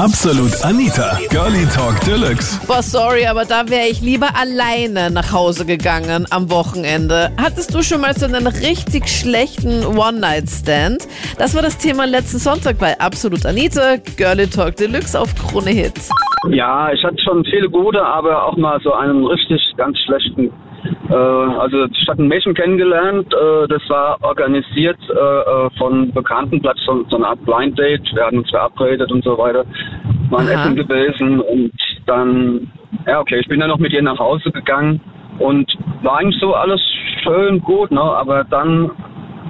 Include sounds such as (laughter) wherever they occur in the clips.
Absolut Anita, Girlie Talk Deluxe. Boah, sorry, aber da wäre ich lieber alleine nach Hause gegangen am Wochenende. Hattest du schon mal so einen richtig schlechten One-Night-Stand? Das war das Thema letzten Sonntag bei Absolut Anita, Girlie Talk Deluxe auf Krone Hits. Ja, ich hatte schon viele gute, aber auch mal so einen richtig ganz schlechten. Äh, also ich hatte ein Mädchen kennengelernt, äh, das war organisiert äh, äh, von Bekannten, Platz so, so eine Art Blind Date. Wir hatten uns verabredet und so weiter. Waren Aha. Essen gewesen und dann, ja okay, ich bin dann noch mit ihr nach Hause gegangen und war eigentlich so alles schön gut, ne? Aber dann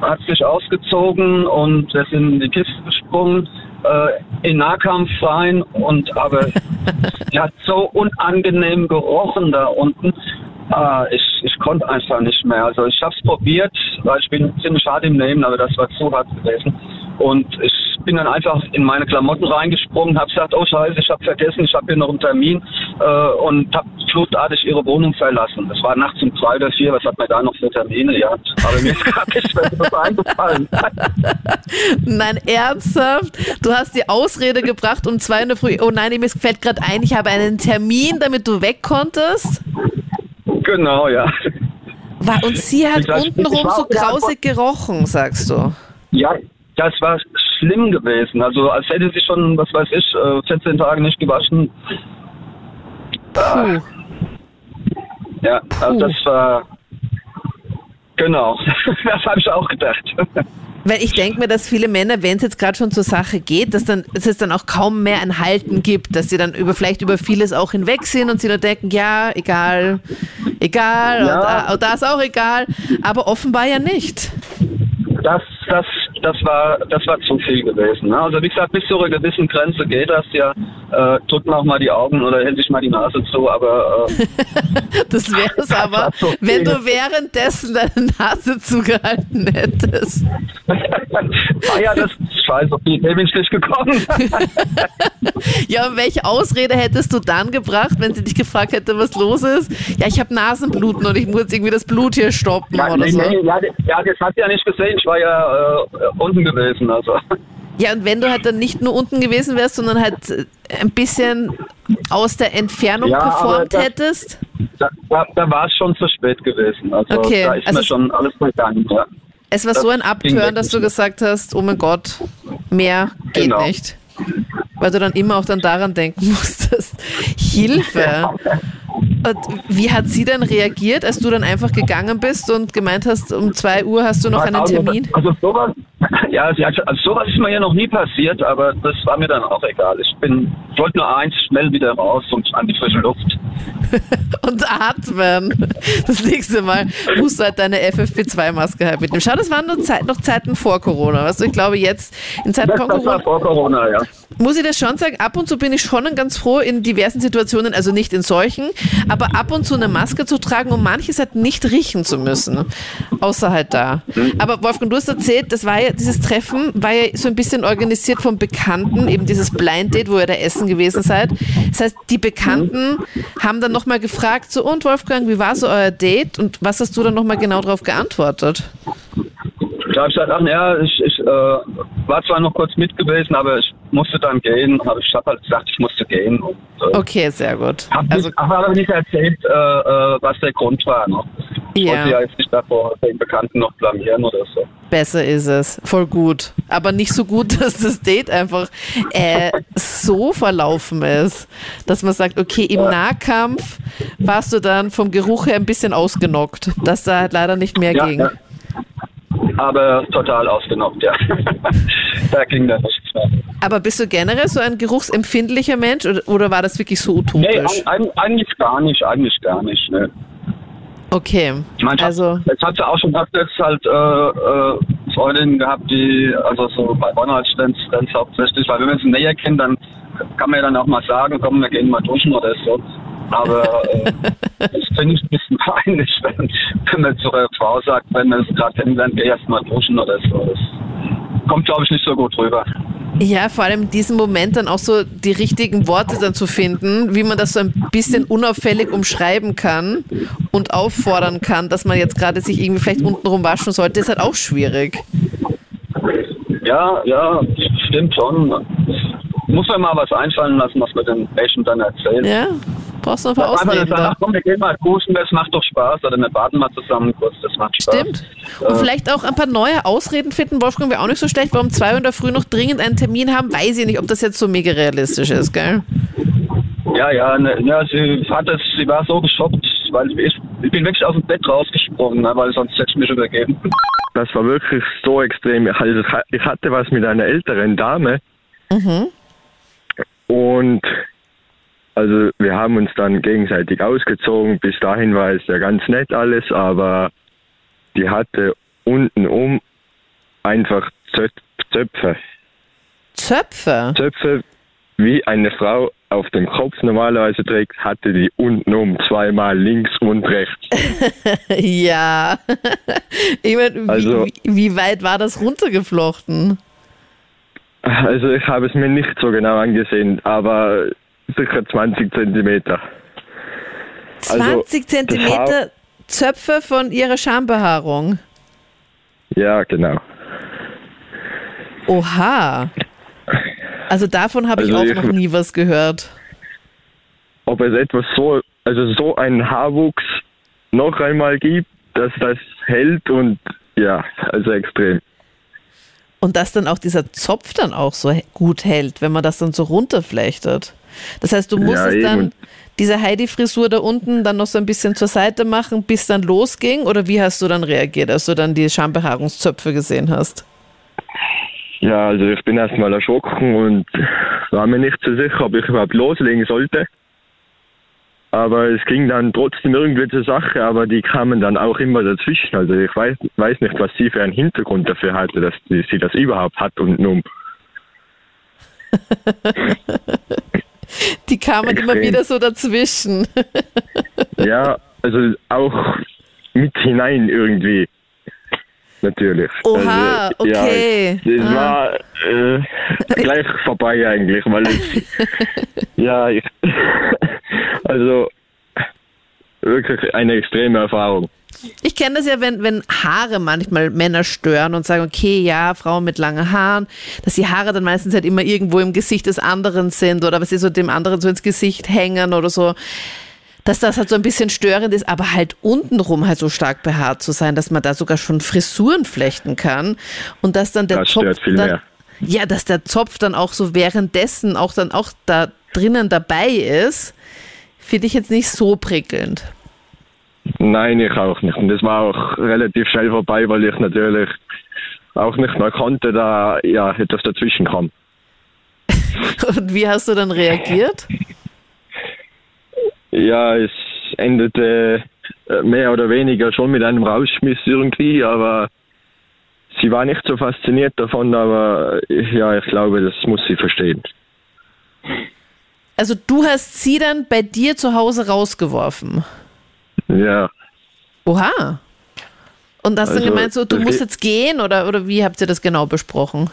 hat sich ausgezogen und wir sind in die Kiste gesprungen, äh, in Nahkampf rein und aber (laughs) sie hat so unangenehm gerochen da unten. Ah, ich, ich konnte einfach nicht mehr. Also ich habe es probiert, weil ich bin ziemlich hart im Nehmen, aber das war zu hart gewesen. Und ich bin dann einfach in meine Klamotten reingesprungen, habe gesagt, oh scheiße, ich habe vergessen, ich habe hier noch einen Termin äh, und habe fluchtartig ihre Wohnung verlassen. Das war nachts um zwei oder vier, was hat man da noch für Termine? Ja, aber mir ist (laughs) gar nicht mehr so eingefallen. Nein, ernsthaft? Du hast die Ausrede gebracht um zwei in der Früh. Oh nein, mir fällt gerade ein, ich habe einen Termin, damit du weg konntest. Genau, ja. Und sie hat weiß untenrum so grausig gerochen, sagst du. Ja, das war schlimm gewesen. Also als hätte sie schon, was weiß ich, äh, 14 Tage nicht gewaschen. Puh. Ja, also das war genau. (laughs) das habe ich auch gedacht. Weil ich denke mir, dass viele Männer, wenn es jetzt gerade schon zur Sache geht, dass, dann, dass es dann auch kaum mehr ein Halten gibt, dass sie dann über vielleicht über vieles auch hinweg sind und sie nur denken, ja, egal, egal, Ja. und, äh, und das auch egal, aber offenbar ja nicht. Das, das, das war, das war zu viel gewesen. Ne? Also wie gesagt, bis zu einer gewissen Grenze geht das ja. Äh, drückt man auch mal die Augen oder hält sich mal die Nase zu, aber äh, (laughs) Das wäre es aber, (laughs) wenn du währenddessen deine Nase zugehalten hättest. (laughs) ah ja, das ist scheiße, auf die Idee bin ich nicht gekommen. (laughs) Ja, und welche Ausrede hättest du dann gebracht, wenn sie dich gefragt hätte, was los ist? Ja, ich habe Nasenbluten und ich muss jetzt irgendwie das Blut hier stoppen ja, oder nee, so. nee, ja, ja, das hat sie ja nicht gesehen. Ich war ja äh, unten gewesen. Also. Ja, und wenn du halt dann nicht nur unten gewesen wärst, sondern halt äh, ein bisschen aus der Entfernung Ja, performt das- hättest. Da, da, da war es schon zu spät gewesen. Also Okay, da ist also mir schon alles vergangen. Ja. Es war Das so ein Abtören, dass du gesagt hast, oh mein Gott, mehr geht Genau. nicht. Weil du dann immer auch dann daran denken (laughs) musstest. Hilfe! Und wie hat sie denn reagiert, als du dann einfach gegangen bist und gemeint hast, um zwei Uhr hast du noch einen Also, Termin? Also sowas, ja, also sowas ist mir ja noch nie passiert, aber das war mir dann auch egal. Ich bin, wollte nur eins, schnell wieder raus und an die frische Luft. (laughs) und atmen. Das nächste Mal musst du halt deine FFP2-Maske halt mitnehmen. Schau, das waren nur Zeit, noch Zeiten vor Corona. Weißt du, ich glaube jetzt, in Zeiten Das, von Corona, vor Corona, ja. muss ich das schon sagen, ab und zu bin ich schon ganz froh in diversen Situationen, also nicht in solchen, aber ab und zu eine Maske zu tragen, um manches halt nicht riechen zu müssen. Außer halt da. Aber Wolfgang, du hast erzählt, das war ja, dieses Treffen war ja so ein bisschen organisiert von Bekannten, eben dieses Blind Date, wo ihr da essen gewesen seid. Das heißt, die Bekannten haben dann nochmal gefragt, so und Wolfgang, wie war so euer Date? Und was hast du dann nochmal genau darauf geantwortet? Da habe ich gesagt, ach ja, ich, ich äh, war zwar noch kurz mit gewesen, aber ich musste dann gehen. Aber ich habe halt gesagt, ich musste gehen. Und, äh, Okay, sehr gut. Hab Also, nicht, aber nicht erzählt, äh, äh, was der Grund war. Ne? Ich Ja. wollte ja jetzt nicht davor den Bekannten noch blamieren oder so. Besser ist es. Voll gut. Aber nicht so gut, (laughs) dass das Date einfach äh, so verlaufen ist, dass man sagt, okay, im Nahkampf warst du dann vom Geruch her ein bisschen ausgenockt, dass da halt leider nicht mehr Ja, ging. ja. Aber total ausgenockt, ja. (laughs) da ging dann nichts mehr. Aber bist du generell so ein geruchsempfindlicher Mensch oder, oder war das wirklich so Nee, utopisch? eig- eigentlich gar nicht, eigentlich gar nicht. Ne. Okay. Ich meine, Also, jetzt hat sie auch schon öfters halt äh, äh, Freundinnen gehabt, die, also so bei One-Night-Stands Stands hauptsächlich, weil wenn man sie näher kennt, dann kann man ja dann auch mal sagen, komm, wir gehen mal duschen oder so. Aber (laughs) äh, das finde ich ein bisschen peinlich, wenn, wenn man zu einer Frau sagt, wenn man es gerade kennenlernt, geh erst mal duschen oder so. Das kommt, glaube ich, nicht so gut rüber. Ja, vor allem in diesem Moment dann auch so die richtigen Worte dann zu finden, wie man das so ein bisschen unauffällig umschreiben kann und auffordern kann, dass man jetzt gerade sich irgendwie vielleicht untenrum waschen sollte, ist halt auch schwierig. Ja, ja, stimmt schon. muss mir mal was einfallen lassen, was wir den Menschen dann erzählen. Ja, brauchst du noch ein paar Einfach Ausreden sagen, komm, wir gehen mal kuschen, das macht doch Spaß. Oder wir baden mal zusammen kurz, das macht Spaß. Stimmt. Und vielleicht auch ein paar neue Ausreden finden, Wolfgang, wäre auch nicht so schlecht. Warum zwei Uhr in der Früh noch dringend einen Termin haben, weiß ich nicht, ob das jetzt so mega realistisch ist, gell? Ja, ja, ne, ja sie, hat es, sie war so geschockt, weil ich, ich bin wirklich aus dem Bett rausgesprungen, ne, weil sonst hätte ich mich übergeben. Das war wirklich so extrem. Also ich ha- ich hatte was mit einer älteren Dame und also wir haben uns dann gegenseitig ausgezogen. Bis dahin war es ja ganz nett alles, aber die hatte unten um einfach Zö- Zöpfe. Zöpfe. Zöpfe, wie eine Frau auf dem Kopf normalerweise trägt, hatte die unten um zweimal links und rechts. (laughs) Ja. (laughs) Ich meine, Also- wie, wie weit war das runtergeflochten? Also ich habe es mir nicht so genau angesehen, aber sicher 20 Zentimeter. Also, 20 das Zentimeter Zöpfe von ihrer Schambehaarung. Ja, genau. Oha. Also davon habe ich Also auch ich- noch nie was gehört. Ob es etwas so, also so einen Haarwuchs noch einmal gibt, dass das hält und ja, also extrem. Und dass dann auch dieser Zopf dann auch so gut hält, wenn man das dann so runterflechtet. Das heißt, du Ja, musstest eben. dann diese Heidi-Frisur da unten dann noch so ein bisschen zur Seite machen, bis dann losging? Oder wie hast du dann reagiert, als du dann die Schambehaarungszöpfe gesehen hast? Ja, also ich bin erstmal erschrocken und war mir nicht so sicher, ob ich überhaupt loslegen sollte. Aber es ging dann trotzdem irgendwie zur Sache, aber die kamen dann auch immer dazwischen. Also ich weiß, weiß nicht, was sie für einen Hintergrund dafür hatte, dass die, sie das überhaupt hat und um. (laughs) Die kamen immer Extrem. wieder so dazwischen. Ja, also auch mit hinein irgendwie. Natürlich. Oha, also, okay. Ja, es Ah. war äh, gleich vorbei eigentlich, weil es, (laughs) ja, ich, (laughs) also wirklich eine extreme Erfahrung. Ich kenne das ja, wenn, wenn Haare manchmal Männer stören und sagen, okay, ja, Frauen mit langen Haaren, dass die Haare dann meistens halt immer irgendwo im Gesicht des anderen sind oder was sie so dem anderen so ins Gesicht hängen oder so. Dass das halt so ein bisschen störend ist, aber halt untenrum halt so stark behaart zu sein, dass man da sogar schon Frisuren flechten kann und dass dann der Das Zopf dann, ja, dass der Zopf dann auch so währenddessen auch dann auch da drinnen dabei ist, finde ich jetzt nicht so prickelnd. Nein, ich auch nicht. Und das war auch relativ schnell vorbei, weil ich natürlich auch nicht mehr konnte, da ja etwas dazwischen kam. (laughs) Und wie hast du dann reagiert? (laughs) Ja, es endete äh, mehr oder weniger schon mit einem Rausschmiss irgendwie, aber sie war nicht so fasziniert davon, aber äh, ja, ich glaube, das muss sie verstehen. Also du hast sie dann bei dir zu Hause rausgeworfen. Ja, Oha. Und hast dann Also, gemeint, so, du musst jetzt gehen oder, oder wie habt ihr das genau besprochen?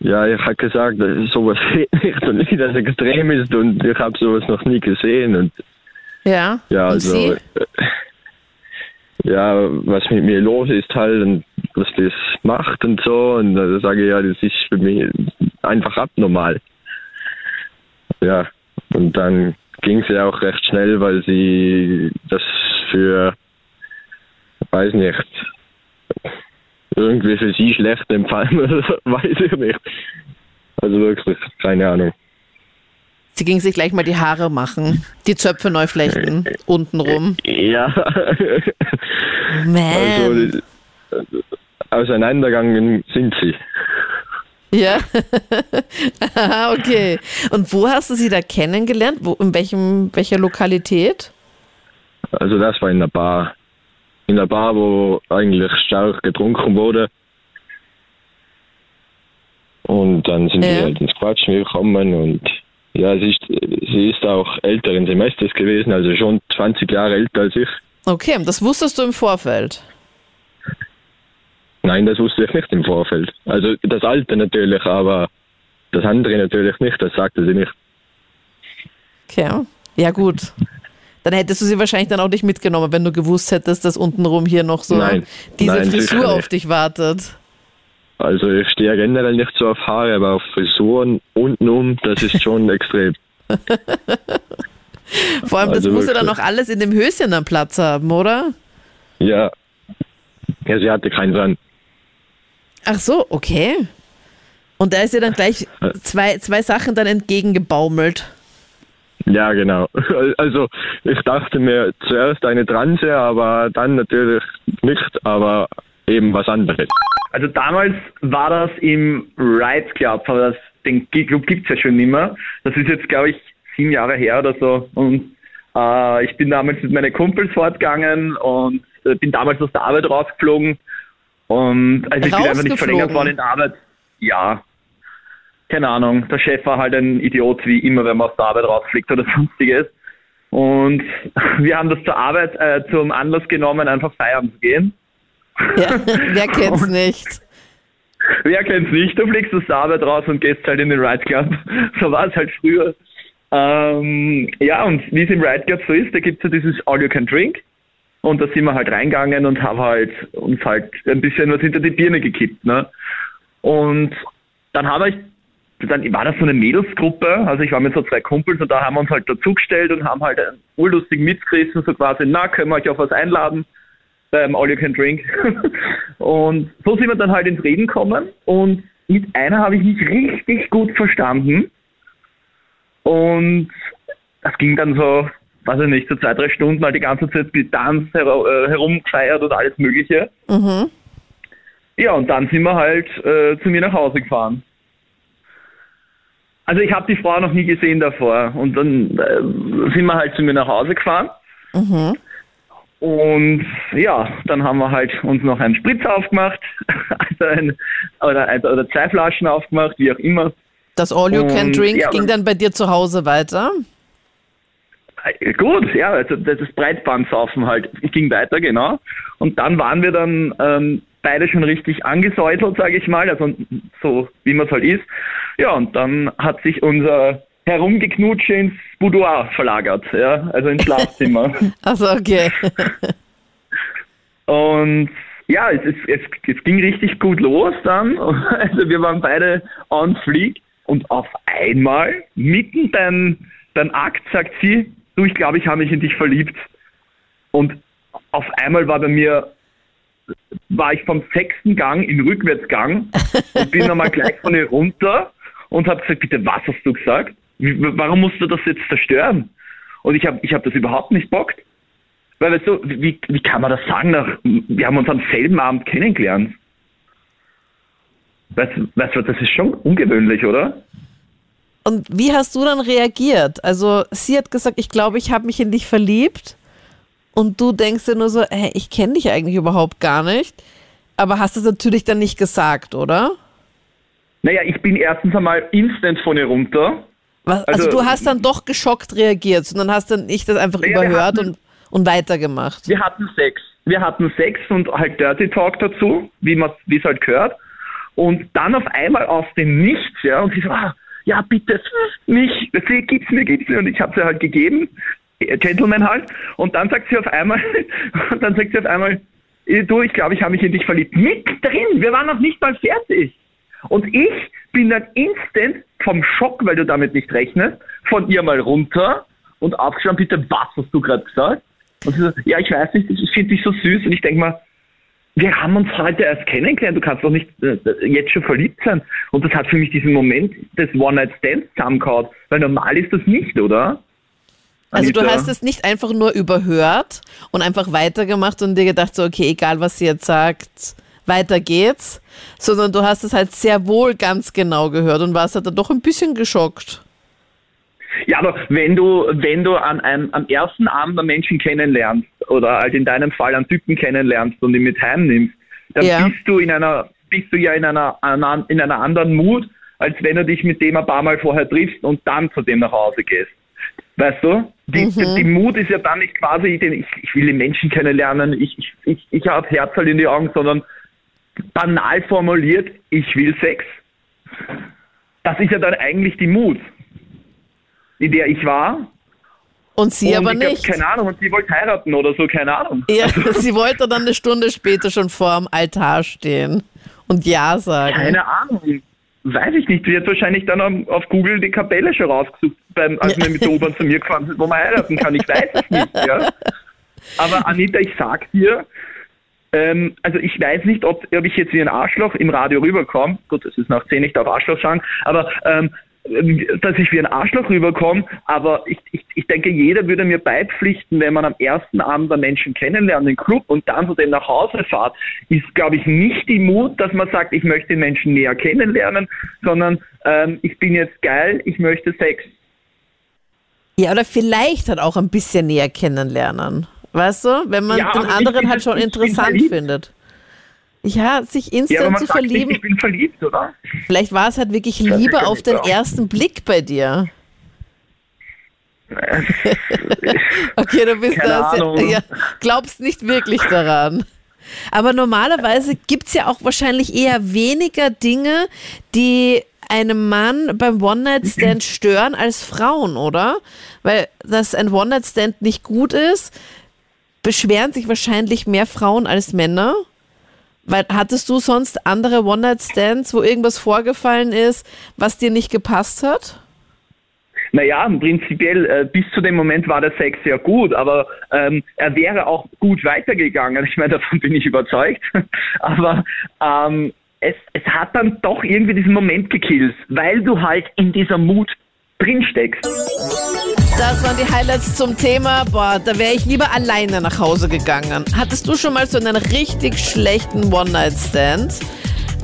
Ja, ich habe gesagt, (laughs) dass sowas geht nicht und wie das extrem ist und ich habe sowas noch nie gesehen und Ja. ja, Und also sie? äh, ja, was mit mir los ist halt und was das macht und so und da sage ich ja, das ist für mich einfach abnormal. Ja, und dann ging sie auch recht schnell, weil sie das für, weiß nicht, irgendwie für sie schlecht empfallen (laughs) oder weiß ich nicht. Also wirklich, keine Ahnung. Sie ging sich gleich mal die Haare machen, die Zöpfe neu flechten, untenrum. Ja, Man. also auseinandergegangen sind sie. Ja. Aha, (laughs) okay. Und wo hast du sie da kennengelernt? Wo, in welchem, welcher Lokalität? Also das war in der Bar. In der Bar, wo eigentlich stark getrunken wurde. Und dann sind Ja. wir halt ins Quatschen gekommen und ja, sie ist, sie ist auch älteren Semesters gewesen, also schon 20 Jahre älter als ich. Okay, das wusstest du im Vorfeld. Nein, das wusste ich nicht im Vorfeld. Also das Alte natürlich, aber das andere natürlich nicht, das sagte sie nicht. Okay. Ja, gut. Dann hättest du sie wahrscheinlich dann auch nicht mitgenommen, wenn du gewusst hättest, dass untenrum hier noch so Nein. diese Nein, Frisur auf dich wartet. Also ich stehe generell nicht so auf Haare, aber auf Frisuren untenrum, das ist schon (laughs) extrem. Vor allem, das Also muss ja dann noch alles in dem Höschen dann Platz haben, oder? Ja. Ja, sie hatte keinen dran. Ach so, okay. Und da ist ja dann gleich zwei, zwei Sachen dann entgegengebaumelt. Ja, genau. (laughs) Also ich dachte mir zuerst eine Transe, aber dann natürlich nicht, aber eben was anderes. Also damals war das im Rides Club, aber das, den Club gibt's ja schon nicht mehr. Das ist jetzt, glaube ich, sieben Jahre her oder so. Und äh, ich bin damals mit meinen Kumpels fortgegangen und äh, bin damals aus der Arbeit rausgeflogen. Und also ich bin einfach nicht verlängert worden in der Arbeit. Ja. Keine Ahnung. Der Chef war halt ein Idiot, wie immer, wenn man aus der Arbeit rausfliegt oder (laughs) sonstiges. Und (laughs) wir haben das zur Arbeit äh, zum Anlass genommen, einfach feiern zu gehen. Ja, (laughs) wer kennt's nicht? Wer kennt's nicht? Du fliegst aus der Arbeit raus und gehst halt in den Ride Club. So war es halt früher. Ähm, ja, und wie es im Ride Club so ist, da gibt's ja dieses All You Can Drink. Und da sind wir halt reingegangen und haben halt uns halt ein bisschen was hinter die Birne gekippt. Ne? Und dann habe ich, dann war das so eine Mädelsgruppe, also ich war mit so zwei Kumpels und da haben wir uns halt dazugestellt und haben halt einen urlustigen mitgerissen, so quasi, na, können wir euch auf was einladen? beim All You Can Drink. (laughs) und so sind wir dann halt ins Reden gekommen und mit einer habe ich mich richtig gut verstanden. Und das ging dann so, weiß ich nicht, so zwei, drei Stunden halt die ganze Zeit mit Tanz her äh, herumgefeiert und alles Mögliche. Mhm. Ja, und dann sind wir halt äh, zu mir nach Hause gefahren. Also ich habe die Frau noch nie gesehen davor. Und dann äh, sind wir halt zu mir nach Hause gefahren. Mhm. Und ja, dann haben wir halt uns noch einen Spritz aufgemacht, (laughs) also ein, oder, ein- oder zwei Flaschen aufgemacht, wie auch immer. Das All You Can Drink ja, ging dann bei dir zu Hause weiter. Äh, Gut, ja, also das das Breitbandsaufen halt ging weiter, genau. Und dann waren wir dann ähm, beide schon richtig angesäutelt, sage ich mal, also so wie man es halt ist. Ja, und dann hat sich unser Herumgeknutsche ins Boudoir verlagert, ja, also ins Schlafzimmer. (laughs) Also okay. (laughs) Und ja, es, es, es, es ging richtig gut los dann. (laughs) Also wir waren beide on fleek und auf einmal, mitten beim, beim Akt, sagt sie, du, ich glaube, ich habe mich in dich verliebt. Und auf einmal war bei mir, war ich vom sechsten Gang in Rückwärtsgang und bin nochmal gleich von ihr runter und habe gesagt, bitte, was hast du gesagt? Warum musst du das jetzt zerstören? Und ich habe ich hab das überhaupt nicht bockt. Weil, weißt du, wie, wie kann man das sagen? Nach, wir haben uns am selben Abend kennengelernt. Weißt, weißt du, das ist schon ungewöhnlich, oder? Und wie hast du dann reagiert? Also sie hat gesagt, ich glaube, ich habe mich in dich verliebt. Und du denkst dir nur so, hey, ich kenne dich eigentlich überhaupt gar nicht. Aber hast es natürlich dann nicht gesagt, oder? Naja, ich bin erstens einmal instant von ihr runter. Was, also, Also- du hast dann doch geschockt reagiert, sondern hast dann nicht das einfach Naja, überhört hatten- und, und weitergemacht. Wir hatten Sex. Wir hatten Sex und halt Dirty Talk dazu, wie man wie es halt gehört. Und dann auf einmal aus dem Nichts, ja, und sie so, ah, ja bitte, nicht, das gibt's mir, gibt's mir. Und ich habe sie halt gegeben, äh, Gentleman halt. Und dann sagt sie auf einmal, (laughs) und dann sagt sie auf einmal, eh, du, ich glaube, ich habe mich in dich verliebt. Mittendrin, wir waren noch nicht mal fertig. Und ich bin dann instant vom Schock, weil du damit nicht rechnest, von ihr mal runter und aufgeschaut, bitte, was hast du gerade gesagt? Und sie so, ja, ich weiß nicht, ich finde dich so süß. Und ich denke mal, wir haben uns heute erst kennengelernt, du kannst doch nicht äh, jetzt schon verliebt sein. Und das hat für mich diesen Moment des One-Night-Stands zusammengehauen, weil normal ist das nicht, oder? Also du Anita? hast es nicht einfach nur überhört und einfach weitergemacht und dir gedacht, so, okay, egal was sie jetzt sagt, weiter geht's, sondern du hast es halt sehr wohl ganz genau gehört und warst halt dann doch ein bisschen geschockt. Ja, aber wenn du, wenn du an einem, am ersten Abend einen Menschen kennenlernst oder halt in deinem Fall einen Typen kennenlernst und ihn mit heimnimmst, dann Ja. bist du in einer, bist du ja in einer, in einer anderen Mut, als wenn du dich mit dem ein paar Mal vorher triffst und dann zu dem nach Hause gehst. Weißt du? Die, Mhm. die Mut ist ja dann nicht quasi, ich, ich will den Menschen kennenlernen, ich, ich, ich, ich habe Herz halt in die Augen, sondern banal formuliert, ich will Sex. Das ist ja dann eigentlich die Mut, in der ich war. Und sie und aber glaub, nicht. keine Ahnung, und sie wollte heiraten oder so, keine Ahnung. Ja, (laughs) sie wollte dann eine Stunde später schon vor dem Altar stehen und Ja sagen? Keine Ahnung. Weiß ich nicht. Sie hat wahrscheinlich dann auf Google die Kapelle schon rausgesucht, beim, als wir mit der U-Bahn zu mir gefahren sind, wo man heiraten kann. Ich weiß es nicht. Ja. (laughs) Aber Anita, ich sag dir, ähm, also ich weiß nicht, ob, ob ich jetzt wie ein Arschloch im Radio rüberkomme. Gut, es ist nach 10 nicht auf Arschloch schauen, aber ähm, dass ich wie ein Arschloch rüberkomme, aber ich, ich, ich denke, jeder würde mir beipflichten, wenn man am ersten Abend einen Menschen kennenlernt, den Club und dann zu dem nach Hause fahrt, ist, glaube ich, nicht die Mut, dass man sagt, ich möchte den Menschen näher kennenlernen, sondern ähm, ich bin jetzt geil, ich möchte Sex. Ja, oder vielleicht halt auch ein bisschen näher kennenlernen. Weißt du, wenn man Ja, den anderen halt schon interessant findet. Ja, sich Ja, instant man zu sagt verlieben. ich bin verliebt, oder? Vielleicht war es halt wirklich Das Liebe auf den sagen. ersten Blick bei dir. (laughs) Okay, du bist da ja, glaubst nicht wirklich daran. Aber normalerweise gibt es ja auch wahrscheinlich eher weniger Dinge, die einem Mann beim One-Night-Stand (clears throat) stören als Frauen, oder? Weil, dass ein One-Night-Stand nicht gut ist, beschweren sich wahrscheinlich mehr Frauen als Männer. Weil hattest du sonst andere One-Night-Stands, wo irgendwas vorgefallen ist, was dir nicht gepasst hat? Naja, prinzipiell äh, bis zu dem Moment war der Sex sehr gut, aber ähm, er wäre auch gut weitergegangen. Ich meine, davon bin ich überzeugt. (laughs) aber ähm, es, es hat dann doch irgendwie diesen Moment gekillt, weil du halt in dieser Mut drinsteckst. Das waren die Highlights zum Thema. Boah, da wäre ich lieber alleine nach Hause gegangen. Hattest du schon mal so einen richtig schlechten One-Night-Stand?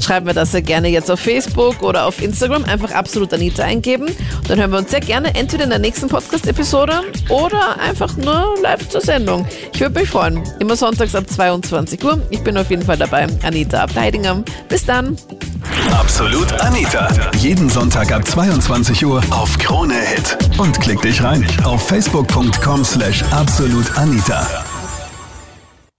Schreib mir das sehr gerne jetzt auf Facebook oder auf Instagram. Einfach absolut Anita eingeben. Und dann hören wir uns sehr gerne entweder in der nächsten Podcast-Episode oder einfach nur live zur Sendung. Ich würde mich freuen. Immer sonntags ab 22 Uhr. Ich bin auf jeden Fall dabei. Anita Abteidingham. Bis dann. Absolut Anita. Jeden Sonntag ab 22 Uhr auf Krone Hit. Und klick dich rein auf facebook.com slash absolutanita.